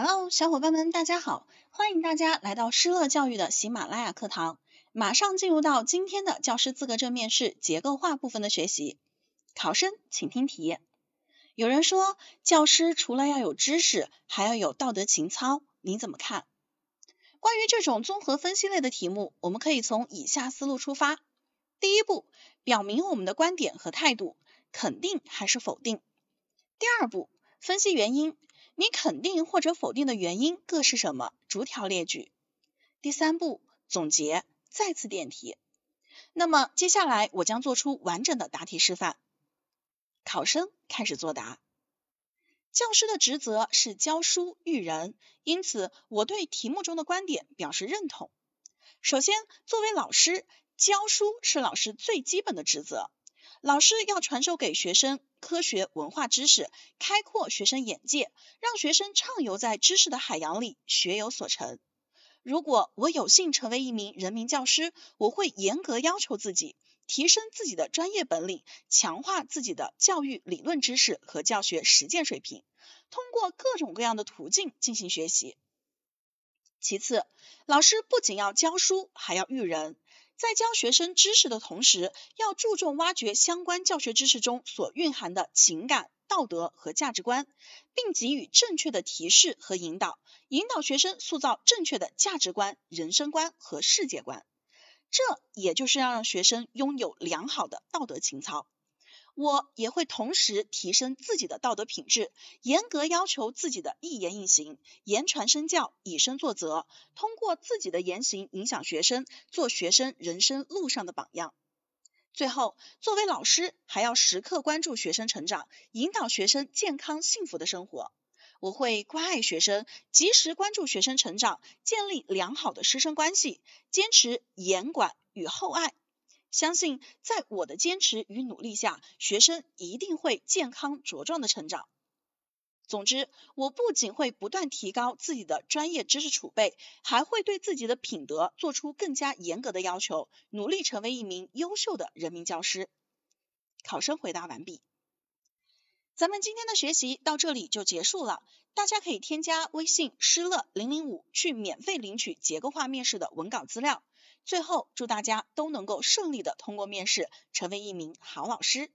Hello，小伙伴们，大家好！欢迎大家来到施乐教育的喜马拉雅课堂。马上进入到今天的教师资格证面试结构化部分的学习。考生请听题。有人说，教师除了要有知识，还要有道德情操，你怎么看？关于这种综合分析类的题目，我们可以从以下思路出发。第一步，表明我们的观点和态度，肯定还是否定。第二步，分析原因。你肯定或者否定的原因各是什么？逐条列举。第三步，总结，再次点题。那么接下来我将做出完整的答题示范。考生开始作答。教师的职责是教书育人，因此我对题目中的观点表示认同。首先，作为老师，教书是老师最基本的职责。老师要传授给学生科学文化知识，开阔学生眼界，让学生畅游在知识的海洋里，学有所成。如果我有幸成为一名人民教师，我会严格要求自己，提升自己的专业本领，强化自己的教育理论知识和教学实践水平，通过各种各样的途径进行学习。其次，老师不仅要教书，还要育人。在教学生知识的同时，要注重挖掘相关教学知识中所蕴含的情感、道德和价值观，并给予正确的提示和引导，引导学生塑造正确的价值观、人生观和世界观。这也就是要让学生拥有良好的道德情操。我也会同时提升自己的道德品质，严格要求自己的一言一行，言传身教，以身作则，通过自己的言行影响学生，做学生人生路上的榜样。最后，作为老师，还要时刻关注学生成长，引导学生健康幸福的生活。我会关爱学生，及时关注学生成长，建立良好的师生关系，坚持严管与厚爱。相信在我的坚持与努力下，学生一定会健康茁壮的成长。总之，我不仅会不断提高自己的专业知识储备，还会对自己的品德做出更加严格的要求，努力成为一名优秀的人民教师。考生回答完毕。咱们今天的学习到这里就结束了，大家可以添加微信施乐零零五去免费领取结构化面试的文稿资料。最后，祝大家都能够顺利的通过面试，成为一名好老师。